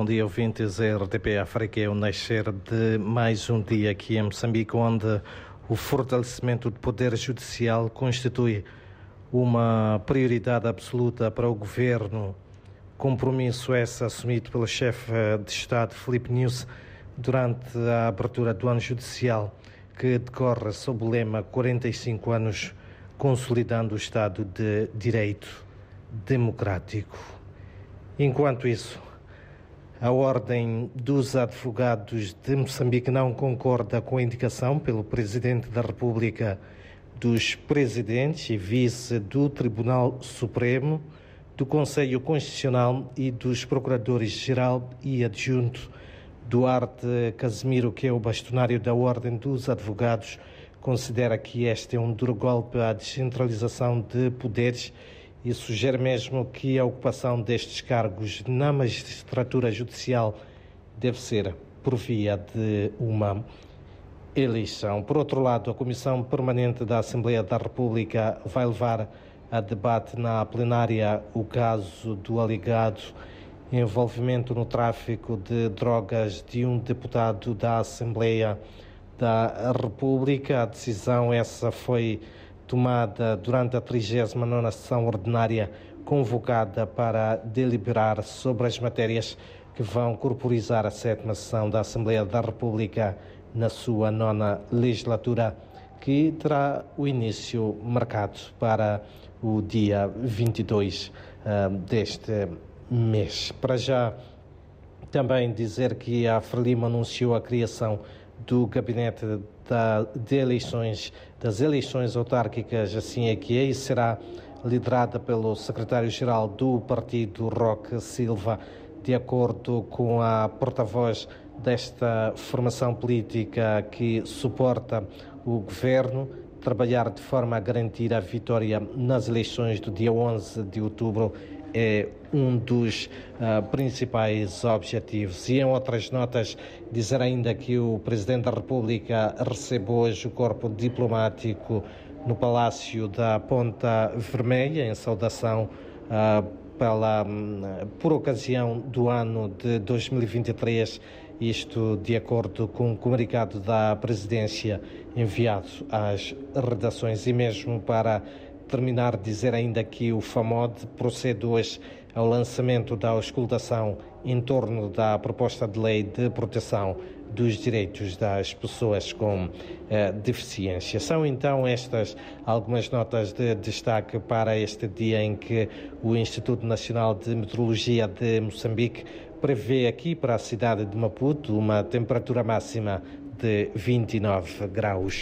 Bom dia, ouvintes. A RTP África é o nascer de mais um dia aqui em Moçambique, onde o fortalecimento do poder judicial constitui uma prioridade absoluta para o governo. Compromisso esse assumido pelo chefe de Estado, Filipe News, durante a abertura do ano judicial, que decorre sob o lema 45 anos consolidando o Estado de Direito Democrático. Enquanto isso, a Ordem dos Advogados de Moçambique não concorda com a indicação pelo Presidente da República dos Presidentes e Vice do Tribunal Supremo, do Conselho Constitucional e dos Procuradores-Geral e Adjunto. Duarte Casimiro, que é o bastonário da Ordem dos Advogados, considera que este é um duro golpe à descentralização de poderes e sugere mesmo que a ocupação destes cargos na magistratura judicial deve ser por via de uma eleição. Por outro lado, a Comissão Permanente da Assembleia da República vai levar a debate na plenária o caso do alegado envolvimento no tráfico de drogas de um deputado da Assembleia da República. A decisão essa foi tomada durante a 39 sessão ordinária convocada para deliberar sobre as matérias que vão corporizar a sétima sessão da Assembleia da República na sua nona legislatura, que terá o início marcado para o dia 22 uh, ah, deste mês. Para já, também dizer que a Frelimo anunciou a criação do gabinete da, de eleições, das eleições autárquicas, assim é que é, e será liderada pelo secretário-geral do partido, Roque Silva, de acordo com a porta-voz desta formação política que suporta o governo, trabalhar de forma a garantir a vitória nas eleições do dia 11 de outubro é um dos uh, principais objetivos. E em outras notas, dizer ainda que o Presidente da República recebe hoje o corpo diplomático no Palácio da Ponta Vermelha, em saudação uh, pela, um, por ocasião do ano de 2023, isto de acordo com o comunicado da Presidência enviado às redações e mesmo para terminar, dizer ainda que o FAMOD procede hoje ao lançamento da auscultação em torno da proposta de lei de proteção dos direitos das pessoas com eh, deficiência. São então estas algumas notas de destaque para este dia em que o Instituto Nacional de Meteorologia de Moçambique prevê aqui para a cidade de Maputo uma temperatura máxima de 29 graus.